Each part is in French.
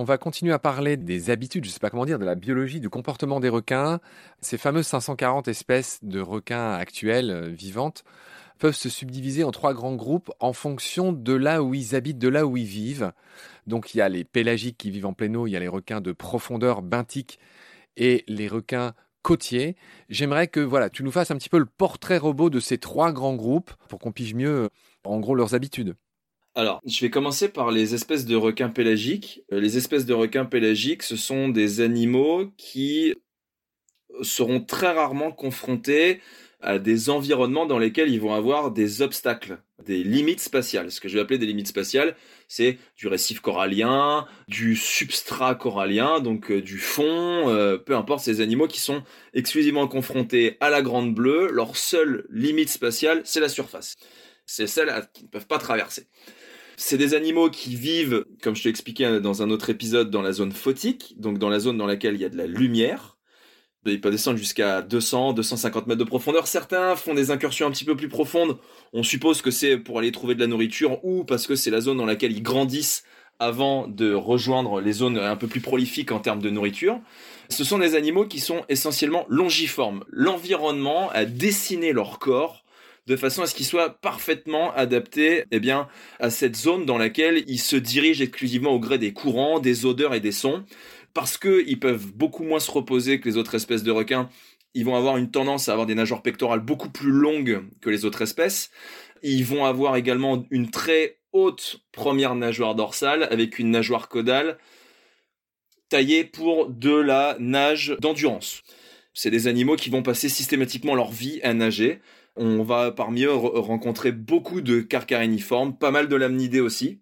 On va continuer à parler des habitudes, je ne sais pas comment dire, de la biologie, du comportement des requins. Ces fameuses 540 espèces de requins actuelles, euh, vivantes, peuvent se subdiviser en trois grands groupes en fonction de là où ils habitent, de là où ils vivent. Donc il y a les pélagiques qui vivent en plein eau, il y a les requins de profondeur benthique et les requins côtiers. J'aimerais que voilà, tu nous fasses un petit peu le portrait robot de ces trois grands groupes pour qu'on pige mieux en gros leurs habitudes. Alors, je vais commencer par les espèces de requins pélagiques. Euh, les espèces de requins pélagiques, ce sont des animaux qui seront très rarement confrontés à des environnements dans lesquels ils vont avoir des obstacles, des limites spatiales. Ce que je vais appeler des limites spatiales, c'est du récif corallien, du substrat corallien, donc euh, du fond, euh, peu importe ces animaux qui sont exclusivement confrontés à la grande bleue, leur seule limite spatiale, c'est la surface. C'est celle qu'ils ne peuvent pas traverser. C'est des animaux qui vivent, comme je t'ai expliqué dans un autre épisode, dans la zone photique, donc dans la zone dans laquelle il y a de la lumière. Ils peuvent descendre jusqu'à 200, 250 mètres de profondeur. Certains font des incursions un petit peu plus profondes. On suppose que c'est pour aller trouver de la nourriture ou parce que c'est la zone dans laquelle ils grandissent avant de rejoindre les zones un peu plus prolifiques en termes de nourriture. Ce sont des animaux qui sont essentiellement longiformes. L'environnement a dessiné leur corps de façon à ce qu'il soit parfaitement adapté eh à cette zone dans laquelle il se dirige exclusivement au gré des courants, des odeurs et des sons. Parce qu'ils peuvent beaucoup moins se reposer que les autres espèces de requins, ils vont avoir une tendance à avoir des nageoires pectorales beaucoup plus longues que les autres espèces. Ils vont avoir également une très haute première nageoire dorsale avec une nageoire caudale taillée pour de la nage d'endurance. C'est des animaux qui vont passer systématiquement leur vie à nager. On va parmi eux rencontrer beaucoup de carcariniformes, pas mal de lamnidés aussi,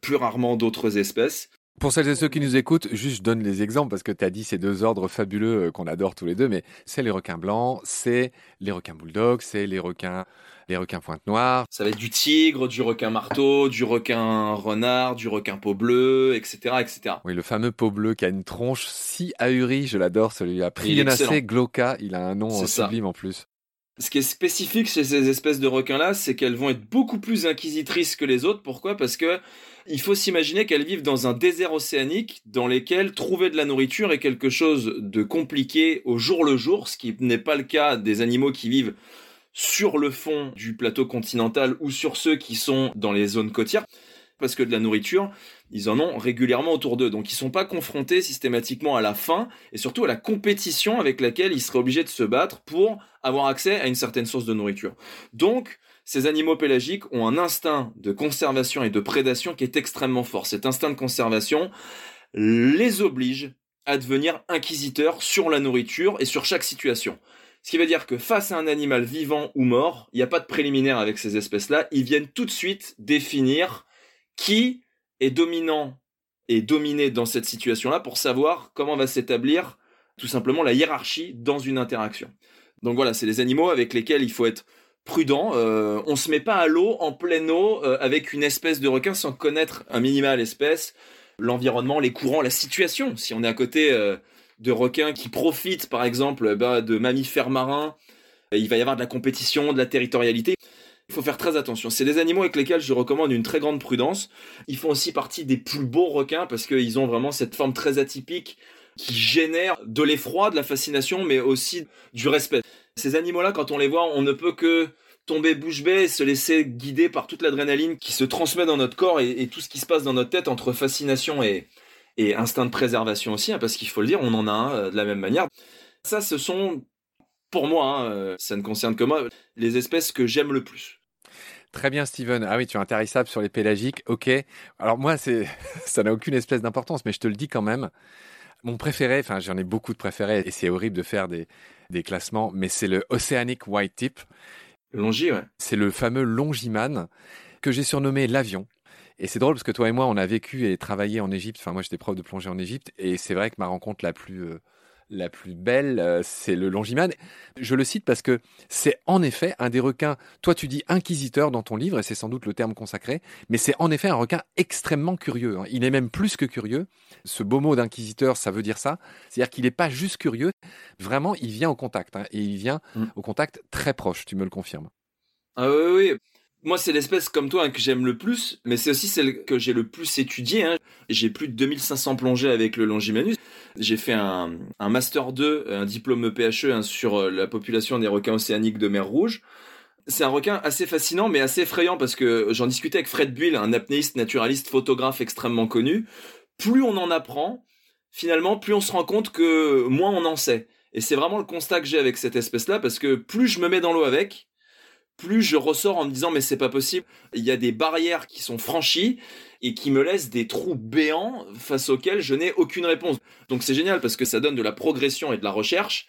plus rarement d'autres espèces. Pour celles et ceux qui nous écoutent, juste je donne les exemples parce que tu as dit ces deux ordres fabuleux euh, qu'on adore tous les deux, mais c'est les requins blancs, c'est les requins bulldogs, c'est les requins, les requins pointe noire. Ça va être du tigre, du requin marteau, du requin renard, du requin peau bleue, etc., etc. Oui, le fameux peau bleu qui a une tronche si ahurie, je l'adore celui-là. Prionacea glauca, il a un nom sublime en plus. Ce qui est spécifique chez ces espèces de requins-là, c'est qu'elles vont être beaucoup plus inquisitrices que les autres. Pourquoi? Parce que il faut s'imaginer qu'elles vivent dans un désert océanique dans lequel trouver de la nourriture est quelque chose de compliqué au jour le jour, ce qui n'est pas le cas des animaux qui vivent sur le fond du plateau continental ou sur ceux qui sont dans les zones côtières parce que de la nourriture, ils en ont régulièrement autour d'eux. Donc ils sont pas confrontés systématiquement à la faim et surtout à la compétition avec laquelle ils seraient obligés de se battre pour avoir accès à une certaine source de nourriture. Donc ces animaux pélagiques ont un instinct de conservation et de prédation qui est extrêmement fort. Cet instinct de conservation les oblige à devenir inquisiteurs sur la nourriture et sur chaque situation. Ce qui veut dire que face à un animal vivant ou mort, il n'y a pas de préliminaire avec ces espèces-là, ils viennent tout de suite définir qui est dominant et dominé dans cette situation-là pour savoir comment va s'établir tout simplement la hiérarchie dans une interaction. Donc voilà, c'est les animaux avec lesquels il faut être prudent. Euh, on se met pas à l'eau, en pleine eau, euh, avec une espèce de requin sans connaître un minima l'espèce, l'environnement, les courants, la situation. Si on est à côté euh, de requins qui profitent, par exemple, bah, de mammifères marins, il va y avoir de la compétition, de la territorialité. Il faut faire très attention. C'est des animaux avec lesquels je recommande une très grande prudence. Ils font aussi partie des plus beaux requins parce qu'ils ont vraiment cette forme très atypique qui génère de l'effroi, de la fascination, mais aussi du respect. Ces animaux-là, quand on les voit, on ne peut que tomber bouche bée et se laisser guider par toute l'adrénaline qui se transmet dans notre corps et, tout ce qui se passe dans notre tête entre fascination et, instinct de préservation aussi, hein, parce qu'il faut le dire, on en a un euh, de la même manière. Ça, ce sont pour moi, hein, euh, ça ne concerne que moi, les espèces que j'aime le plus. Très bien, Steven. Ah oui, tu es intarissable sur les pélagiques. Ok. Alors moi, c'est, ça n'a aucune espèce d'importance, mais je te le dis quand même. Mon préféré, enfin, j'en ai beaucoup de préférés et c'est horrible de faire des, des classements, mais c'est le Oceanic White Tip. Longi, ouais. C'est le fameux longiman que j'ai surnommé l'avion. Et c'est drôle parce que toi et moi, on a vécu et travaillé en Égypte. Enfin, moi, j'étais prof de plongée en Égypte et c'est vrai que ma rencontre la plus euh, la plus belle, euh, c'est le Longiman. Je le cite parce que c'est en effet un des requins, toi tu dis inquisiteur dans ton livre, et c'est sans doute le terme consacré, mais c'est en effet un requin extrêmement curieux. Hein. Il est même plus que curieux. Ce beau mot d'inquisiteur, ça veut dire ça. C'est-à-dire qu'il n'est pas juste curieux, vraiment, il vient au contact, hein, et il vient mm. au contact très proche, tu me le confirmes. Ah oui, oui. Moi, c'est l'espèce comme toi hein, que j'aime le plus, mais c'est aussi celle que j'ai le plus étudiée. Hein. J'ai plus de 2500 plongées avec le Longimanus. J'ai fait un, Master 2, un diplôme PHE hein, sur euh, la population des requins océaniques de mer Rouge. C'est un requin assez fascinant, mais assez effrayant, parce que j'en discutais avec Fred Buell, un apnéiste, naturaliste, photographe extrêmement connu. Plus on en apprend, finalement, plus on se rend compte que moins on en sait. Et c'est vraiment le constat que j'ai avec cette espèce-là, parce que plus je me mets dans l'eau avec, plus je ressors en me disant mais c'est pas possible. Il y a des barrières qui sont franchies et qui me laissent des trous béants face auxquels je n'ai aucune réponse. Donc c'est génial parce que ça donne de la progression et de la recherche,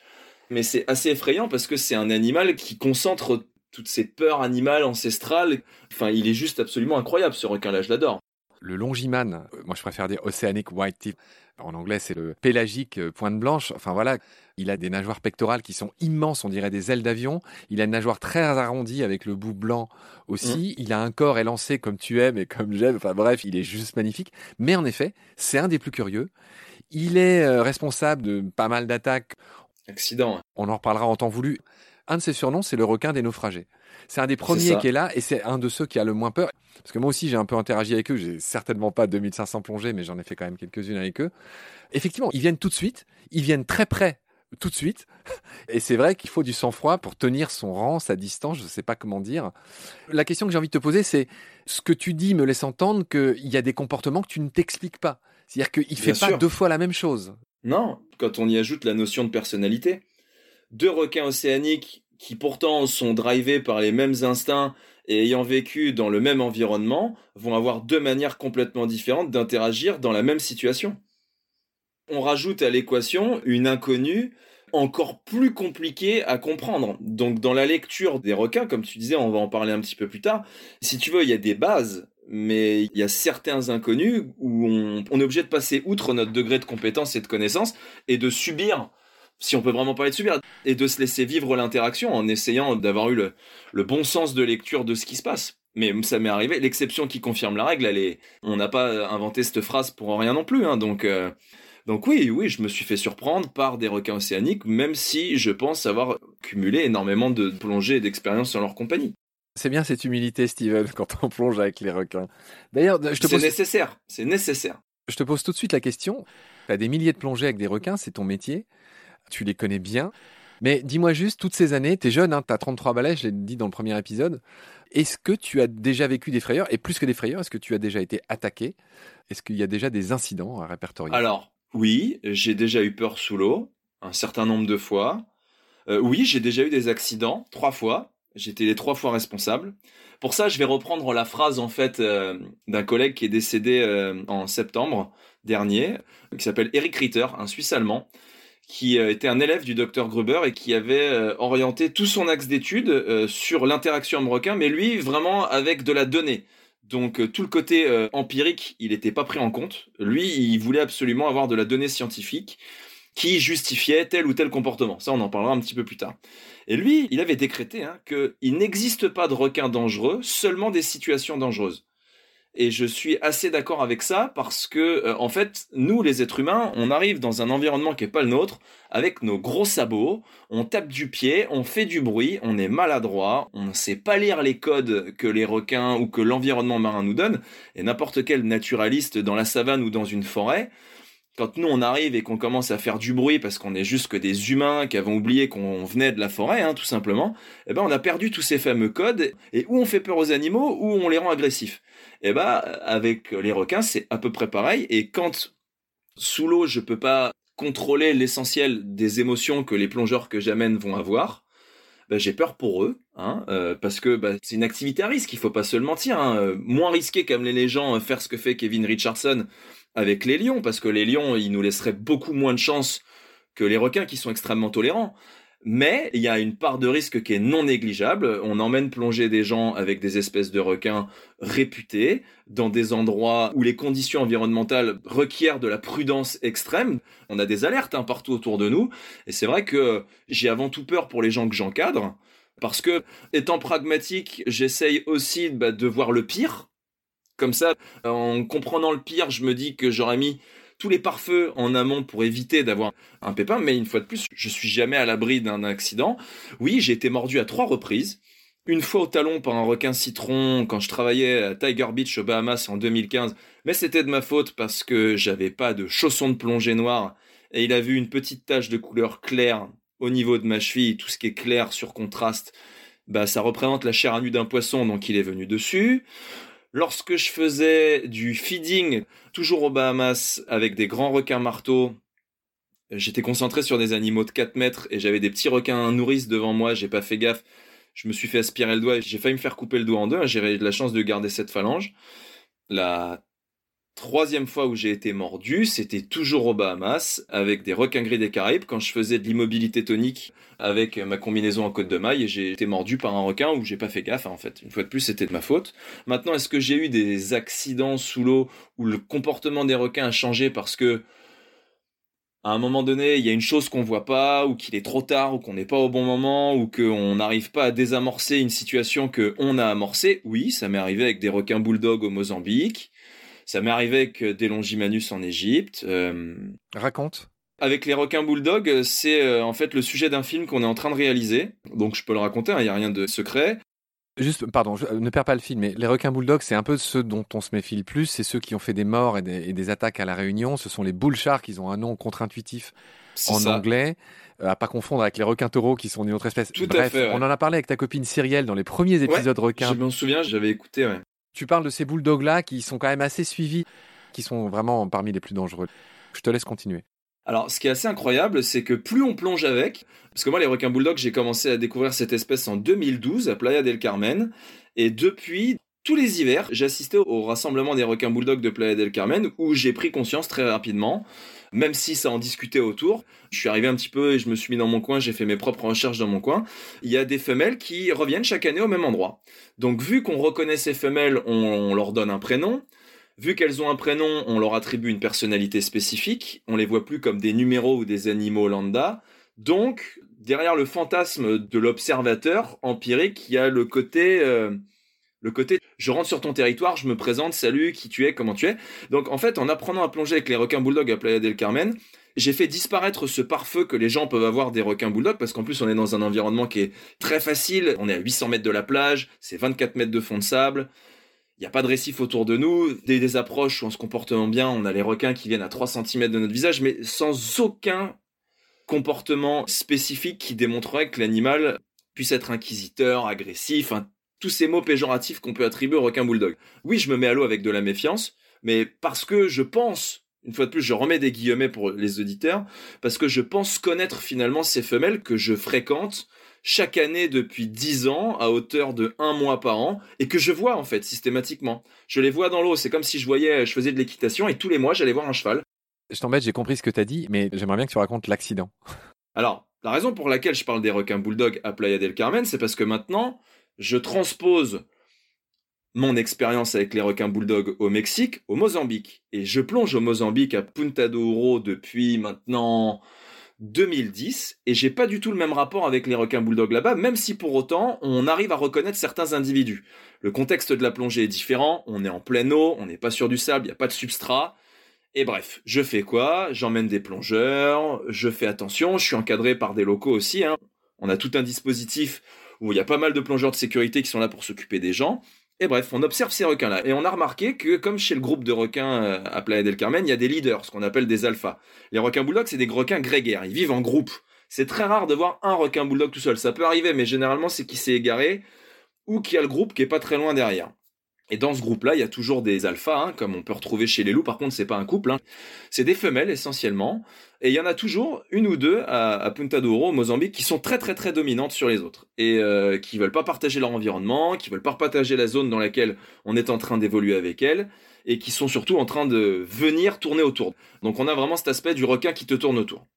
mais c'est assez effrayant parce que c'est un animal qui concentre toutes ces peurs animales ancestrales. Enfin, il est juste absolument incroyable ce requin-là, je l'adore. Le longiman, euh, moi je préfère dire Oceanic White Tip. En anglais, c'est le pélagique euh, pointe blanche. Enfin voilà, il a des nageoires pectorales qui sont immenses, on dirait des ailes d'avion. Il a une nageoire très arrondie avec le bout blanc aussi. Mm. Il a un corps élancé comme tu aimes et comme j'aime. Enfin bref, il est juste magnifique. Mais en effet, c'est un des plus curieux. Il est euh, responsable de pas mal d'attaques. Accident. On en reparlera en temps voulu. Un de ses surnoms, c'est le requin des naufragés. C'est un des premiers qui est là et c'est un de ceux qui a le moins peur. Parce que moi aussi, j'ai un peu interagi avec eux. J'ai certainement pas 2500 plongées, mais j'en ai fait quand même quelques-unes avec eux. Effectivement, ils viennent tout de suite. Ils viennent très près tout de suite. Et c'est vrai qu'il faut du sang-froid pour tenir son rang, sa distance, je ne sais pas comment dire. La question que j'ai envie de te poser, c'est ce que tu dis me laisse entendre qu'il y a des comportements que tu ne t'expliques pas. C'est-à-dire qu'il ne fait pas deux fois la même chose. Non, quand on y ajoute la notion de personnalité. Deux requins océaniques qui pourtant sont drivés par les mêmes instincts et ayant vécu dans le même environnement vont avoir deux manières complètement différentes d'interagir dans la même situation. On rajoute à l'équation une inconnue encore plus compliquée à comprendre. Donc dans la lecture des requins, comme tu disais, on va en parler un petit peu plus tard, si tu veux, il y a des bases, mais il y a certains inconnus où on, est obligé de passer outre notre degré de compétence et de connaissance et de subir si on peut vraiment parler de subir, et de se laisser vivre l'interaction en essayant d'avoir eu le, bon sens de lecture de ce qui se passe. Mais ça m'est arrivé, l'exception qui confirme la règle, elle est, on n'a pas inventé cette phrase pour rien non plus, hein, donc, euh, Donc oui, oui, je me suis fait surprendre par des requins océaniques, même si je pense avoir cumulé énormément de plongées et d'expériences dans leur compagnie. C'est bien cette humilité, Steven, quand on plonge avec les requins. D'ailleurs, je te pose... C'est nécessaire, c'est nécessaire. Je te pose tout de suite la question. Tu as des milliers de plongées avec des requins, c'est ton métier. Tu les connais bien. Mais dis-moi juste, toutes ces années, tu es jeune, hein, tu as 33 balais, je l'ai dit dans le premier épisode. Est-ce que tu as déjà vécu des frayeurs? Et plus que des frayeurs, est-ce que tu as déjà été attaqué? Est-ce qu'il y a déjà des incidents à répertorier? Alors, oui, j'ai déjà eu peur sous l'eau, un certain nombre de fois. Euh, oui, j'ai déjà eu des accidents, trois fois. J'étais les trois fois responsable. Pour ça, je vais reprendre la phrase en fait euh, d'un collègue qui est décédé euh, en septembre dernier, qui s'appelle Eric Ritter, un Suisse allemand, qui était un élève du docteur Gruber et qui avait orienté tout son axe d'étude sur l'interaction homme-requin, mais lui vraiment avec de la donnée. Donc euh, tout le côté euh, empirique, il n'était pas pris en compte. Lui, il voulait absolument avoir de la donnée scientifique qui justifiait tel ou tel comportement. Ça, on en parlera un petit peu plus tard. Et lui, il avait décrété hein, qu'il n'existe pas de requins dangereux, seulement des situations dangereuses. Et je suis assez d'accord avec ça parce que, euh, en fait, nous, les êtres humains, on arrive dans un environnement qui n'est pas le nôtre, avec nos gros sabots, on tape du pied, on fait du bruit, on est maladroit, on ne sait pas lire les codes que les requins ou que l'environnement marin nous donne. Et n'importe quel naturaliste dans la savane ou dans une forêt, quand nous on arrive et qu'on commence à faire du bruit parce qu'on est juste que des humains qui avons oublié qu'on venait de la forêt, hein, tout simplement, eh ben on a perdu tous ces fameux codes et où on fait peur aux animaux ou on les rend agressifs? Eh ben avec les requins c'est à peu près pareil et quand sous l'eau je peux pas contrôler l'essentiel des émotions que les plongeurs que j'amène vont avoir, ben, j'ai peur pour eux, hein, euh, parce que ben, c'est une activité à risque, il faut pas se le mentir. Hein, euh, moins risqué qu'amener les gens euh, faire ce que fait Kevin Richardson avec les lions, parce que les lions, ils nous laisseraient beaucoup moins de chance que les requins qui sont extrêmement tolérants. Mais il y a une part de risque qui est non négligeable. On emmène plonger des gens avec des espèces de requins réputés dans des endroits où les conditions environnementales requièrent de la prudence extrême. On a des alertes hein, partout autour de nous. Et c'est vrai que j'ai avant tout peur pour les gens que j'encadre. Parce que, étant pragmatique, j'essaye aussi bah, de voir le pire comme ça, en comprenant le pire, je me dis que j'aurais mis tous les pare-feux en amont pour éviter d'avoir un pépin, mais une fois de plus, je suis jamais à l'abri d'un accident. Oui, j'ai été mordu à trois reprises. Une fois au talon par un requin citron quand je travaillais à Tiger Beach aux Bahamas en 2015, mais c'était de ma faute parce que j'avais pas de chaussons de plongée noire et il a vu une petite tache de couleur claire au niveau de ma cheville, tout ce qui est clair sur contraste, bah ça représente la chair à nu d'un poisson donc il est venu dessus. Lorsque je faisais du feeding, toujours aux Bahamas, avec des grands requins marteaux, j'étais concentré sur des animaux de 4 mètres et j'avais des petits requins nourrices devant moi, j'ai pas fait gaffe. Je me suis fait aspirer le doigt et j'ai failli me faire couper le doigt en deux. Hein. J'ai eu la chance de garder cette phalange. La troisième fois où j'ai été mordu, c'était toujours aux Bahamas, avec des requins gris des Caraïbes, quand je faisais de l'immobilité tonique avec ma combinaison en côte de maille, et j'ai été mordu par un requin où j'ai pas fait gaffe, en fait. Une fois de plus, c'était de ma faute. Maintenant, est-ce que j'ai eu des accidents sous l'eau où le comportement des requins a changé parce que à un moment donné, il y a une chose qu'on voit pas, ou qu'il est trop tard, ou qu'on n'est pas au bon moment, ou qu'on n'arrive pas à désamorcer une situation que on a amorcée? Oui, ça m'est arrivé avec des requins bulldogs au Mozambique. Ça m'est arrivé avec euh, des longimanus en Égypte. Euh, Raconte. Avec les requins bulldogs, c'est euh, en fait le sujet d'un film qu'on est en train de réaliser. Donc je peux le raconter, il hein, n'y a rien de secret. Juste, pardon, ne perds pas le film, mais les requins bulldogs, c'est un peu ceux dont on se méfie le plus. C'est ceux qui ont fait des morts et des, attaques à la Réunion. Ce sont les bull sharks, ils ont un nom contre-intuitif en anglais. à pas confondre avec les requins taureaux qui sont une autre espèce. Tout à fait. On en a parlé avec ta copine Cyrielle dans les premiers épisodes requins. Je me souviens, j'avais écouté. Ouais. Tu parles de ces bulldogs-là qui sont quand même assez suivis, qui sont vraiment parmi les plus dangereux. Je te laisse continuer. Alors, ce qui est assez incroyable, c'est que plus on plonge avec, parce que moi, les requins bulldogs, j'ai commencé à découvrir cette espèce en 2012 à Playa del Carmen, et depuis, tous les hivers, j'assistais au rassemblement des requins bulldogs de Playa del Carmen, où j'ai pris conscience très rapidement même si ça en discutait autour. Je suis arrivé un petit peu et je me suis mis dans mon coin, j'ai fait mes propres recherches dans mon coin. Il y a des femelles qui reviennent chaque année au même endroit. Donc vu qu'on reconnaît ces femelles, on, leur donne un prénom. Vu qu'elles ont un prénom, on leur attribue une personnalité spécifique. On les voit plus comme des numéros ou des animaux lambda. Donc, derrière le fantasme de l'observateur empirique, il y a le côté, euh, Côté, je rentre sur ton territoire, je me présente, salut, qui tu es, comment tu es. Donc en fait, en apprenant à plonger avec les requins bulldogs à Playa del Carmen, j'ai fait disparaître ce pare-feu que les gens peuvent avoir des requins bulldogs parce qu'en plus on est dans un environnement qui est très facile. On est à 800 mètres de la plage, c'est 24 mètres de fond de sable. Il n'y a pas de récif autour de nous. Dès des approches où on se comporte bien, on a les requins qui viennent à 3 cm de notre visage, mais sans aucun comportement spécifique qui démontrerait que l'animal puisse être inquisiteur, agressif, tous ces mots péjoratifs qu'on peut attribuer au requin bulldog. Oui, je me mets à l'eau avec de la méfiance, mais parce que je pense une fois de plus, je remets des guillemets pour les auditeurs, parce que je pense connaître finalement ces femelles que je fréquente chaque année depuis 10 ans à hauteur de un mois par an et que je vois en fait systématiquement. Je les vois dans l'eau, c'est comme si je voyais, je faisais de l'équitation et tous les mois j'allais voir un cheval. Je t'embête, j'ai compris ce que tu as dit, mais j'aimerais bien que tu racontes l'accident. Alors, la raison pour laquelle je parle des requins bulldog à Playa del Carmen, c'est parce que maintenant, je transpose mon expérience avec les requins bulldogs au Mexique, au Mozambique. Et je plonge au Mozambique à Punta do Ouro depuis maintenant 2010 et j'ai pas du tout le même rapport avec les requins bulldogs là-bas, même si pour autant on arrive à reconnaître certains individus. Le contexte de la plongée est différent, on est en pleine eau, on n'est pas sur du sable, il n'y a pas de substrat. Et bref, je fais quoi? J'emmène des plongeurs, je fais attention, je suis encadré par des locaux aussi. Hein. On a tout un dispositif où il y a pas mal de plongeurs de sécurité qui sont là pour s'occuper des gens. Et bref, on observe ces requins-là. Et on a remarqué que, comme chez le groupe de requins euh, à Playa del Carmen, il y a des leaders, ce qu'on appelle des alphas. Les requins bulldogs, c'est des requins grégaires. Ils vivent en groupe. C'est très rare de voir un requin bulldog tout seul. Ça peut arriver, mais généralement, c'est qu'il s'est égaré ou qu'il y a le groupe qui est pas très loin derrière. Et dans ce groupe-là, il y a toujours des alphas, hein, comme on peut retrouver chez les loups. Par contre, c'est pas un couple. Hein. C'est des femelles essentiellement. Et il y en a toujours une ou deux à, Punta do Ouro, au Mozambique, qui sont très très très dominantes sur les autres et euh, qui veulent pas partager leur environnement, qui veulent pas partager la zone dans laquelle on est en train d'évoluer avec elles, et qui sont surtout en train de venir tourner autour. Donc on a vraiment cet aspect du requin qui te tourne autour.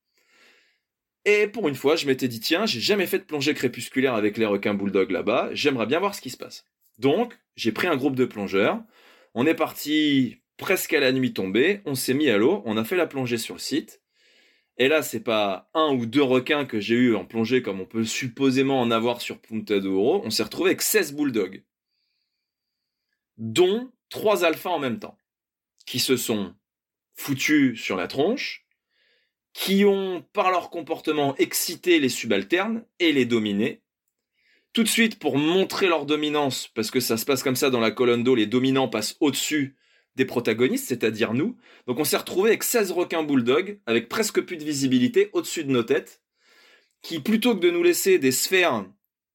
Et pour une fois, je m'étais dit tiens, j'ai jamais fait de plongée crépusculaire avec les requins bulldogs là-bas. J'aimerais bien voir ce qui se passe. Donc j'ai pris un groupe de plongeurs. On est parti presque à la nuit tombée. On s'est mis à l'eau. On a fait la plongée sur le site. Et là, c'est pas un ou deux requins que j'ai eu en plongée comme on peut supposément en avoir sur Punta de Oro. On s'est retrouvé avec 16 bulldogs. Dont trois alphas en même temps. Qui se sont foutus sur la tronche. Qui ont, par leur comportement, excité les subalternes et les dominé. Tout de suite, pour montrer leur dominance, parce que ça se passe comme ça dans la colonne d'eau, les dominants passent au-dessus des protagonistes, c'est-à-dire nous. Donc on s'est retrouvé avec 16 requins bulldogs, avec presque plus de visibilité au-dessus de nos têtes, qui plutôt que de nous laisser des sphères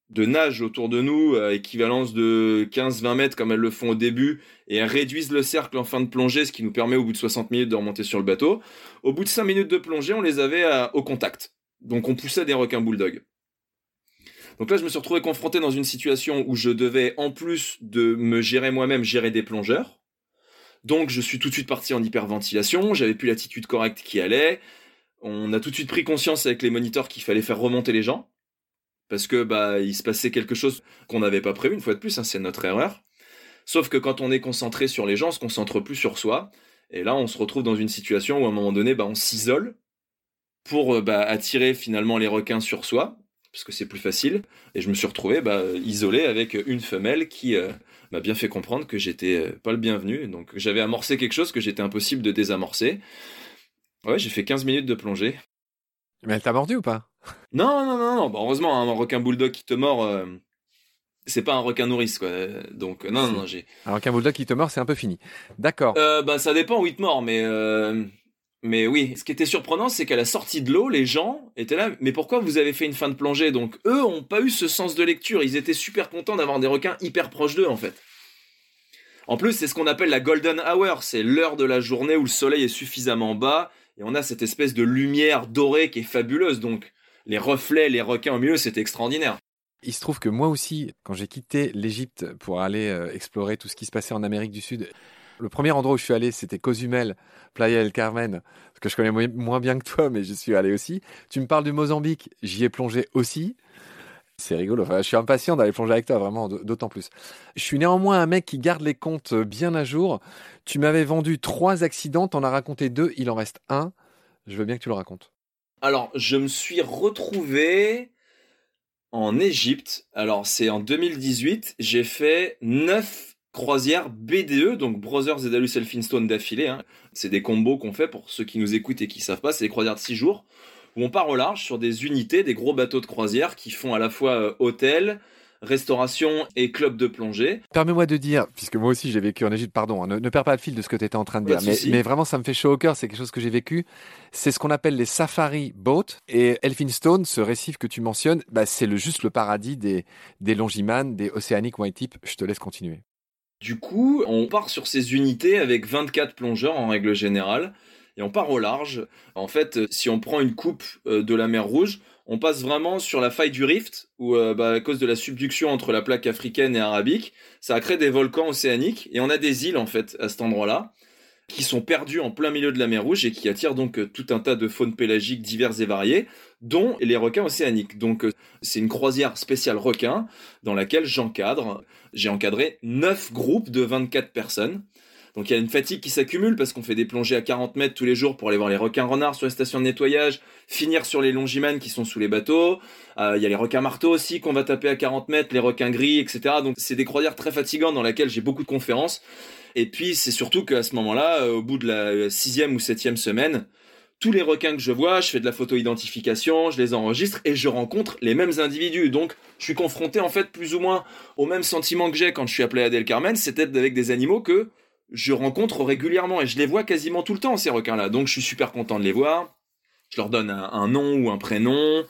de nage autour de nous, à équivalence de 15-20 mètres comme elles le font au début, et réduisent le cercle en fin de plongée, ce qui nous permet au bout de 60 minutes de remonter sur le bateau. Au bout de 5 minutes de plongée, on les avait au contact. Donc on poussait des requins bulldogs. Donc là, je me suis retrouvé confronté dans une situation où je devais, en plus de me gérer moi-même, gérer des plongeurs. Donc je suis tout de suite parti en hyperventilation, j'avais plus l'attitude correcte qui allait. On a tout de suite pris conscience avec les moniteurs qu'il fallait faire remonter les gens parce que bah il se passait quelque chose qu'on n'avait pas prévu une fois de plus, hein, c'est notre erreur. Sauf que quand on est concentré sur les gens, on se concentre plus sur soi. Et là, on se retrouve dans une situation où à un moment donné, bah, on s'isole pour euh, bah, attirer finalement les requins sur soi, parce que c'est plus facile. Et je me suis retrouvé bah, isolé avec une femelle qui euh, m'a bien fait comprendre que j'étais euh, pas le bienvenu. Donc j'avais amorcé quelque chose que j'étais impossible de désamorcer. Ouais, j'ai fait 15 minutes de plongée. Mais elle t'a mordu ou pas? Non, non, non, non. Bah, heureusement, hein, un requin bulldog qui te mord, euh, c'est pas un requin nourrice, quoi. Donc, non, non, j'ai. Un requin bulldog qui te mord, c'est un peu fini. D'accord. bah, ça dépend où il te mord, mais mais oui, ce qui était surprenant, c'est qu'à la sortie de l'eau, les gens étaient là. Mais pourquoi vous avez fait une fin de plongée? Donc eux ont pas eu ce sens de lecture. Ils étaient super contents d'avoir des requins hyper proches d'eux, en fait. En plus, c'est ce qu'on appelle la golden hour. C'est l'heure de la journée où le soleil est suffisamment bas et on a cette espèce de lumière dorée qui est fabuleuse. Donc les reflets, les requins au milieu, c'est extraordinaire. Il se trouve que moi aussi, quand j'ai quitté l'Égypte pour aller euh, explorer tout ce qui se passait en Amérique du Sud, le premier endroit où je suis allé, c'était Cozumel, Playa del Carmen, que je connais moins bien que toi, mais je suis allé aussi. Tu me parles du Mozambique, j'y ai plongé aussi. C'est rigolo. Enfin, je suis impatient d'aller plonger avec toi, vraiment, d'autant plus. Je suis néanmoins un mec qui garde les comptes bien à jour. Tu m'avais vendu trois accidents, t'en as raconté deux, il en reste un. Je veux bien que tu le racontes. Alors, je me suis retrouvé en Égypte. Alors c'est en 2018, j'ai fait 9 croisières BDE, donc Brothers et Dalus Elphinstone d'affilée. Hein. C'est des combos qu'on fait pour ceux qui nous écoutent et qui savent pas, c'est des croisières de 6 jours où on part au large sur des unités, des gros bateaux de croisière qui font à la fois euh, hôtel, restauration et club de plongée. Permets-moi de dire, puisque moi aussi j'ai vécu en Égypte, pardon, hein, ne, perds pas le fil de ce que tu étais en train de dire, mais, vraiment ça me fait chaud au cœur, c'est quelque chose que j'ai vécu. C'est ce qu'on appelle les safari boats et Elphinstone, ce récif que tu mentionnes, bah, c'est le, juste le paradis des, des Longiman, des Oceanic White Tip. Je te laisse continuer. Du coup, on part sur ces unités avec 24 plongeurs en règle générale et on part au large. En fait, si on prend une coupe euh, de la mer Rouge, on passe vraiment sur la faille du rift, où euh, bah, à cause de la subduction entre la plaque africaine et arabique, ça a créé des volcans océaniques, et on a des îles en fait à cet endroit-là, qui sont perdues en plein milieu de la mer Rouge et qui attirent donc euh, tout un tas de faunes pélagiques diverses et variées, dont les requins océaniques. Donc euh, c'est une croisière spéciale requins dans laquelle j'encadre. J'ai encadré 9 groupes de 24 personnes. Donc il y a une fatigue qui s'accumule parce qu'on fait des plongées à 40 mètres tous les jours pour aller voir les requins renards sur les stations de nettoyage, finir sur les longimans qui sont sous les bateaux. Euh, il y a les requins marteaux aussi qu'on va taper à 40 mètres, les requins gris, etc. Donc c'est des croisières très fatigantes dans lesquelles j'ai beaucoup de conférences. Et puis c'est surtout qu'à ce moment-là, euh, au bout de la sixième ou septième semaine, tous les requins que je vois, je fais de la photo-identification, je les enregistre et je rencontre les mêmes individus. Donc, je suis confronté en fait plus ou moins au même sentiment que j'ai quand je suis appelé à Del Carmen, être avec des animaux que je rencontre régulièrement et je les vois quasiment tout le temps, ces requins-là. Donc je suis super content de les voir. Je leur donne un, nom ou un prénom,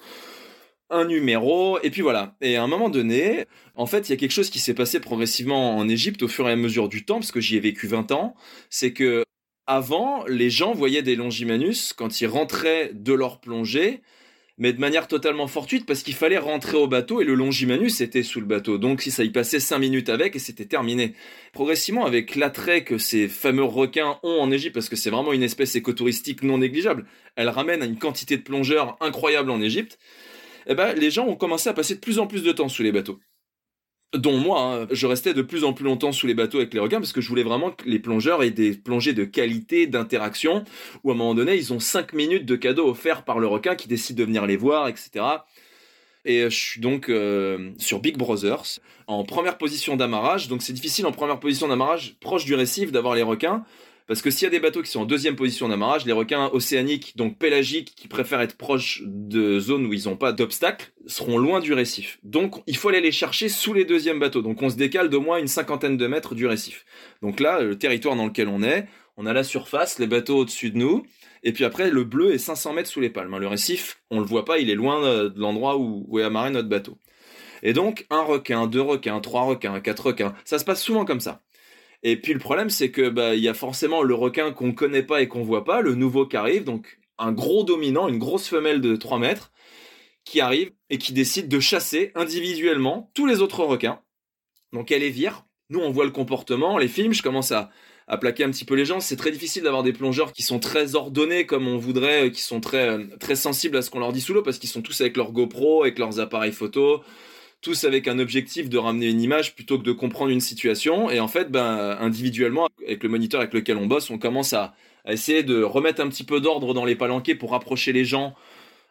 un numéro, et puis voilà. Et à un moment donné, en fait, il y a quelque chose qui s'est passé progressivement en Égypte au fur et à mesure du temps, parce que j'y ai vécu 20 ans. C'est que avant, les gens voyaient des longimanus quand ils rentraient de leur plongée mais de manière totalement fortuite parce qu'il fallait rentrer au bateau et le Longimanus était sous le bateau. Donc si ça y passait cinq minutes avec et c'était terminé. Progressivement, avec l'attrait que ces fameux requins ont en Égypte, parce que c'est vraiment une espèce écotouristique non négligeable, elle ramène à une quantité de plongeurs incroyable en Égypte, eh ben, les gens ont commencé à passer de plus en plus de temps sous les bateaux dont moi, hein, je restais de plus en plus longtemps sous les bateaux avec les requins parce que je voulais vraiment que les plongeurs aient des plongées de qualité, d'interaction, où à un moment donné, ils ont 5 minutes de cadeaux offerts par le requin qui décide de venir les voir, etc. Et euh, je suis donc euh, sur Big Brothers, en première position d'amarrage. Donc c'est difficile en première position d'amarrage, proche du récif, d'avoir les requins. Parce que s'il y a des bateaux qui sont en deuxième position d'amarrage, les requins océaniques, donc pélagiques, qui préfèrent être proches de zones où ils n'ont pas d'obstacles, seront loin du récif. Donc il faut aller les chercher sous les deuxièmes bateaux. Donc on se décale d'au moins une cinquantaine de mètres du récif. Donc là, le territoire dans lequel on est, on a la surface, les bateaux au-dessus de nous, et puis après le bleu est 500 mètres sous les palmes. Le récif, on le voit pas, il est loin de l'endroit où est amarré notre bateau. Et donc un requin, deux requins, trois requins, quatre requins, ça se passe souvent comme ça. Et puis le problème, c'est que bah il y a forcément le requin qu'on connaît pas et qu'on voit pas, le nouveau qui arrive, donc un gros dominant, une grosse femelle de 3 mètres, qui arrive et qui décide de chasser individuellement tous les autres requins. Donc elle les vire. Nous, on voit le comportement, les films, je commence à, à plaquer un petit peu les gens. C'est très difficile d'avoir des plongeurs qui sont très ordonnés comme on voudrait, qui sont très, très sensibles à ce qu'on leur dit sous l'eau parce qu'ils sont tous avec leur GoPro, avec leurs appareils photo tous avec un objectif de ramener une image plutôt que de comprendre une situation. Et en fait, ben, individuellement, avec le moniteur avec lequel on bosse, on commence à, essayer de remettre un petit peu d'ordre dans les palanquets pour rapprocher les gens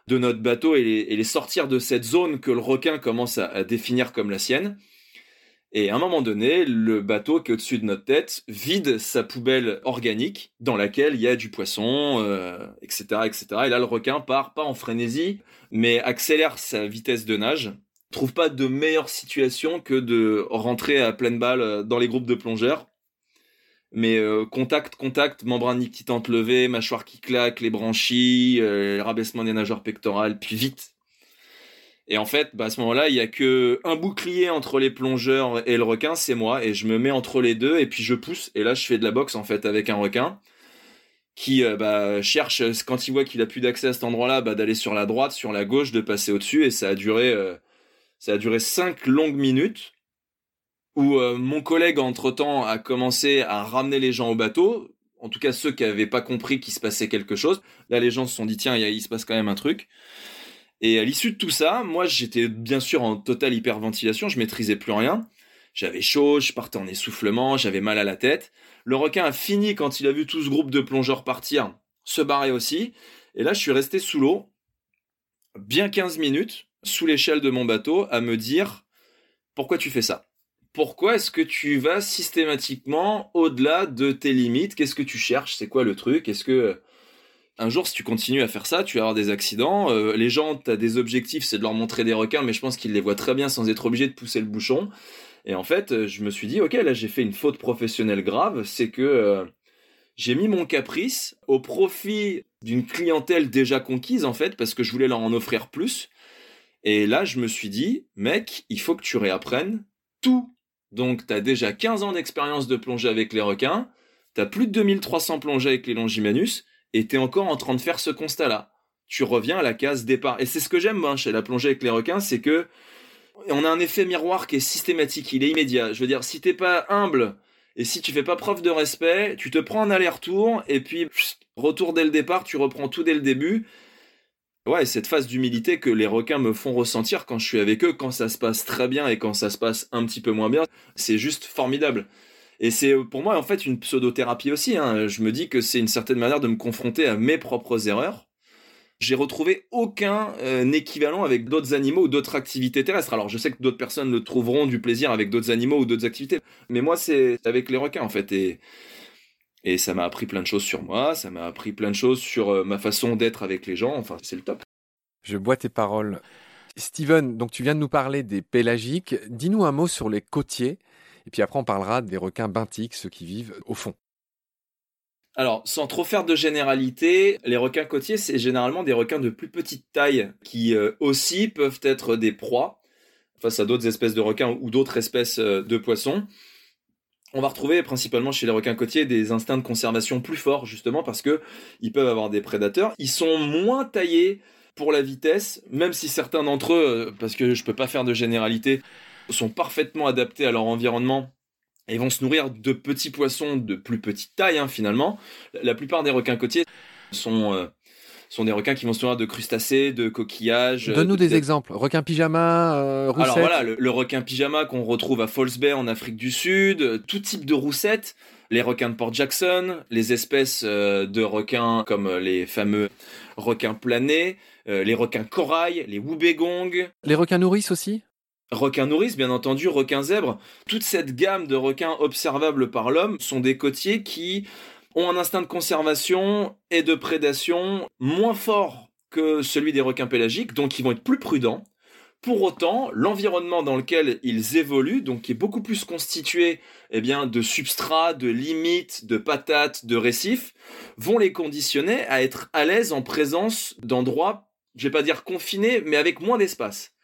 de notre bateau et les, sortir de cette zone que le requin commence à, définir comme la sienne. Et à un moment donné, le bateau qui est au-dessus de notre tête vide sa poubelle organique dans laquelle il y a du poisson, etc., euh, etc. Et là, le requin part pas en frénésie, mais accélère sa vitesse de nage trouve pas de meilleure situation que de rentrer à pleine balle euh, dans les groupes de plongeurs. Mais euh, contact, contact, membrane nictitante levée, mâchoire qui claque, les branchies, euh, rabaissement des nageurs pectorales, puis vite. Et en fait, bah, à ce moment-là, il y a que un bouclier entre les plongeurs et le requin, c'est moi, et je me mets entre les deux, et puis je pousse, et là je fais de la boxe en fait avec un requin qui bah, cherche quand il voit qu'il a plus d'accès à cet endroit-là, bah, d'aller sur la droite, sur la gauche, de passer au-dessus, et ça a duré ça a duré cinq longues minutes où euh, mon collègue entre-temps a commencé à ramener les gens au bateau, en tout cas ceux qui n'avaient pas compris qu'il se passait quelque chose. Là, les gens se sont dit, tiens, il se passe quand même un truc. Et à l'issue de tout ça, moi, j'étais bien sûr en totale hyperventilation, je maîtrisais plus rien. J'avais chaud, je partais en essoufflement, j'avais mal à la tête. Le requin a fini quand il a vu tout ce groupe de plongeurs partir, se barrer aussi. Et là, je suis resté sous l'eau bien 15 minutes sous l'échelle de mon bateau à me dire pourquoi tu fais ça? Pourquoi est-ce que tu vas systématiquement au-delà de tes limites? Qu'est-ce que tu cherches? C'est quoi le truc? Est-ce que un jour, si tu continues à faire ça, tu vas avoir des accidents? Euh, les gens, tu as des objectifs, c'est de leur montrer des requins, mais je pense qu'ils les voient très bien sans être obligés de pousser le bouchon. Et en fait, je me suis dit, ok, là j'ai fait une faute professionnelle grave, c'est que euh, j'ai mis mon caprice au profit d'une clientèle déjà conquise, en fait, parce que je voulais leur en offrir plus. Et là, je me suis dit, mec, il faut que tu réapprennes tout. Donc, tu as déjà 15 ans d'expérience de plongée avec les requins, tu as plus de 2300 plongées avec les Longimanus, et tu encore en train de faire ce constat-là. Tu reviens à la case départ. Et c'est ce que j'aime moi, chez la plongée avec les requins, c'est que on a un effet miroir qui est systématique, il est immédiat. Je veux dire, si t'es pas humble et si tu fais pas preuve de respect, tu te prends un aller-retour et puis retour dès le départ, tu reprends tout dès le début. Ouais, cette phase d'humilité que les requins me font ressentir quand je suis avec eux, quand ça se passe très bien et quand ça se passe un petit peu moins bien, c'est juste formidable. Et c'est pour moi en fait une pseudothérapie aussi. Hein. Je me dis que c'est une certaine manière de me confronter à mes propres erreurs. J'ai retrouvé aucun euh, équivalent avec d'autres animaux ou d'autres activités terrestres. Alors je sais que d'autres personnes le trouveront du plaisir avec d'autres animaux ou d'autres activités, mais moi c'est avec les requins en fait. Et, et ça m'a appris plein de choses sur moi, ça m'a appris plein de choses sur euh, ma façon d'être avec les gens. Enfin c'est le top. Je bois tes paroles. Steven, donc tu viens de nous parler des pélagiques. Dis-nous un mot sur les côtiers. Et puis après, on parlera des requins benthiques, ceux qui vivent au fond. Alors, sans trop faire de généralité, les requins côtiers, c'est généralement des requins de plus petite taille qui euh, aussi peuvent être des proies face à d'autres espèces de requins ou d'autres espèces euh, de poissons. On va retrouver principalement chez les requins côtiers des instincts de conservation plus forts, justement parce que ils peuvent avoir des prédateurs. Ils sont moins taillés pour la vitesse, même si certains d'entre eux, euh, parce que je peux pas faire de généralité, sont parfaitement adaptés à leur environnement et vont se nourrir de petits poissons de plus petite taille hein, finalement. La plupart des requins côtiers sont euh, sont des requins qui vont se nourrir de crustacés, de coquillages. Donne-nous des exemples. Requin pyjama, euh, roussette. Alors voilà, le, requin pyjama qu'on retrouve à Falls Bay en Afrique du Sud, euh, tout type de roussettes, les requins de Port Jackson, les espèces de requins comme les fameux requins planés, les requins corail, les woubegong. Les requins nourrices aussi? Requins nourrices, bien entendu, requins zèbres. Toute cette gamme de requins observables par l'homme sont des côtiers qui ont un instinct de conservation et de prédation moins fort que celui des requins pélagiques, donc ils vont être plus prudents. Pour autant, l'environnement dans lequel ils évoluent, donc qui est beaucoup plus constitué eh bien, de substrats, de limites, de patates, de récifs, vont les conditionner à être à l'aise en présence d'endroits, je vais pas dire confinés, mais avec moins d'espace.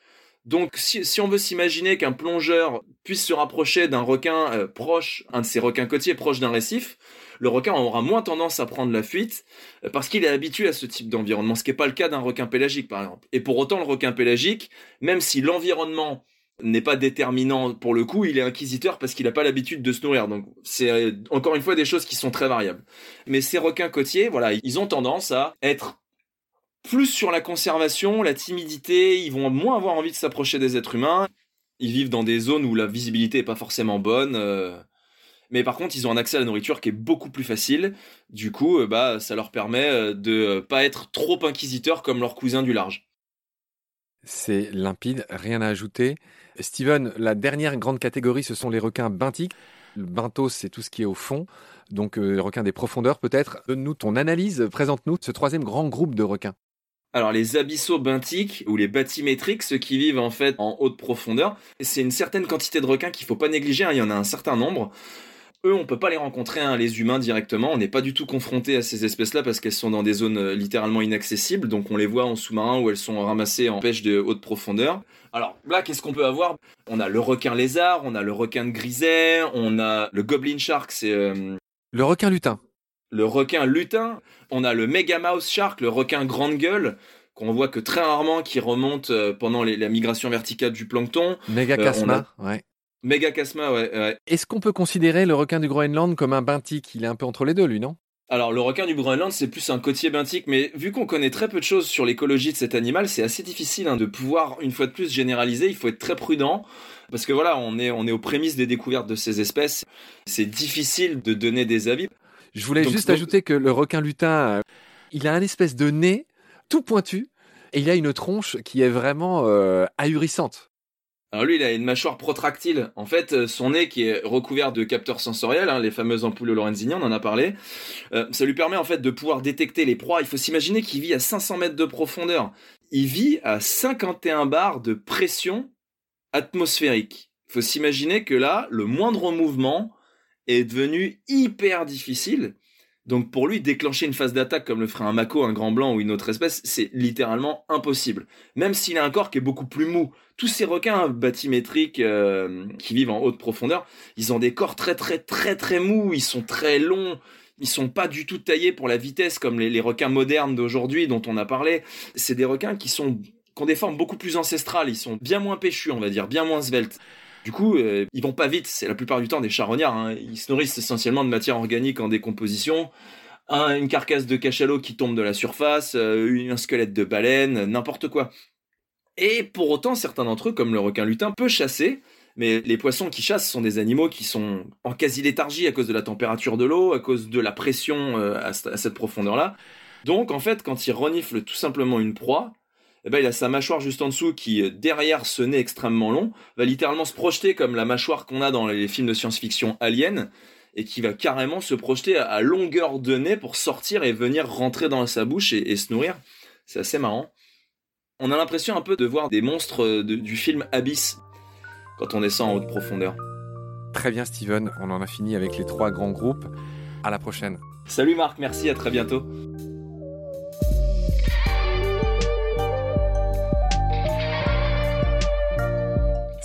Donc, si, on veut s'imaginer qu'un plongeur puisse se rapprocher d'un requin euh, proche, un de ces requins côtiers proche d'un récif, le requin aura moins tendance à prendre la fuite euh, parce qu'il est habitué à ce type d'environnement, ce qui n'est pas le cas d'un requin pélagique, par exemple. Et pour autant, le requin pélagique, même si l'environnement n'est pas déterminant pour le coup, il est inquisiteur parce qu'il n'a pas l'habitude de se nourrir. Donc c'est euh, encore une fois des choses qui sont très variables. Mais ces requins côtiers, voilà, ils ont tendance à être plus sur la conservation, la timidité, ils vont moins avoir envie de s'approcher des êtres humains. Ils vivent dans des zones où la visibilité est pas forcément bonne. Euh. Mais par contre, ils ont un accès à la nourriture qui est beaucoup plus facile. Du coup, euh, bah, ça leur permet euh, de pas être trop inquisiteurs comme leurs cousins du large. C'est limpide, rien à ajouter. Steven, la dernière grande catégorie, ce sont les requins benthiques. Le benthos, c'est tout ce qui est au fond. Donc, les requins des profondeurs, peut-être. Donne-nous ton analyse, présente-nous ce troisième grand groupe de requins. Alors les abyssaux benthiques ou les bathymétriques, ceux qui vivent en fait en haute profondeur, c'est une certaine quantité de requins qu'il faut pas négliger, hein. il y en a un certain nombre. Eux, on peut pas les rencontrer, hein, les humains directement. On n'est pas du tout confronté à ces espèces-là parce qu'elles sont dans des zones euh, littéralement inaccessibles. Donc on les voit en sous-marin où elles sont ramassées en pêche de haute profondeur. Alors là, qu'est-ce qu'on peut avoir? On a le requin lézard, on a le requin de griset, on a le goblin shark, c'est euh, le requin lutin le requin lutin, on a le Mega Mouse Shark, le requin grande gueule, qu'on voit que très rarement, qui remonte euh, pendant la migration verticale du plancton. Mega Casma, euh, ouais. Mega Casma, ouais. Est-ce qu'on peut considérer le requin du Groenland comme un benthique Il est un peu entre les deux, lui, non? Alors le requin du Groenland c'est plus un côtier benthique, mais vu qu'on connaît très peu de choses sur l'écologie de cet animal, c'est assez difficile hein, de pouvoir une fois de plus généraliser. Il faut être très prudent parce que voilà, on est on est aux prémices des découvertes de ces espèces. C'est difficile de donner des avis. Je voulais juste ajouter que le requin lutin, euh, il a un espèce de nez tout pointu Et il a une tronche qui est vraiment euh, ahurissante. Alors lui, il a une mâchoire protractile. En fait, euh, son nez qui est recouvert de capteurs sensoriels, hein, les fameuses ampoules Lorenzini, on en a parlé, euh, ça lui permet en fait de pouvoir détecter les proies. Il faut s'imaginer qu'il vit à 500 mètres de profondeur. Il vit à 51 bars de pression atmosphérique. Il faut s'imaginer que là, le moindre mouvement est devenu hyper difficile. Donc pour lui, déclencher une phase d'attaque comme le ferait un mako, un grand blanc ou une autre espèce, c'est littéralement impossible. Même s'il a un corps qui est beaucoup plus mou. Tous ces requins bathymétriques euh, qui vivent en haute profondeur, ils ont des corps très très très très mous, ils sont très longs, ils sont pas du tout taillés pour la vitesse comme les, requins modernes d'aujourd'hui dont on a parlé. C'est des requins qui sont qui ont des formes beaucoup plus ancestrales, ils sont bien moins péchus, on va dire, bien moins sveltes. Du coup, euh, ils vont pas vite. C'est la plupart du temps des charognards. Hein. Ils se nourrissent essentiellement de matière organique en décomposition. une carcasse de cachalot qui tombe de la surface, euh, un squelette de baleine, n'importe quoi. Et pour autant, certains d'entre eux, comme le requin lutin, peuvent chasser. Mais les poissons qui chassent sont des animaux qui sont en quasi-léthargie à cause de la température de l'eau, à cause de la pression euh, à cette profondeur-là. Donc, en fait, quand ils reniflent tout simplement une proie, eh ben, il a sa mâchoire juste en dessous qui, euh, derrière ce nez extrêmement long, va littéralement se projeter comme la mâchoire qu'on a dans les films de science-fiction Alien, et qui va carrément se projeter à longueur de nez pour sortir et venir rentrer dans sa bouche et, se nourrir. C'est assez marrant. On a l'impression un peu de voir des monstres euh, du film Abyss quand on descend en haute profondeur. Très bien Steven, on en a fini avec les trois grands groupes. À la prochaine. Salut Marc, merci, à très bientôt.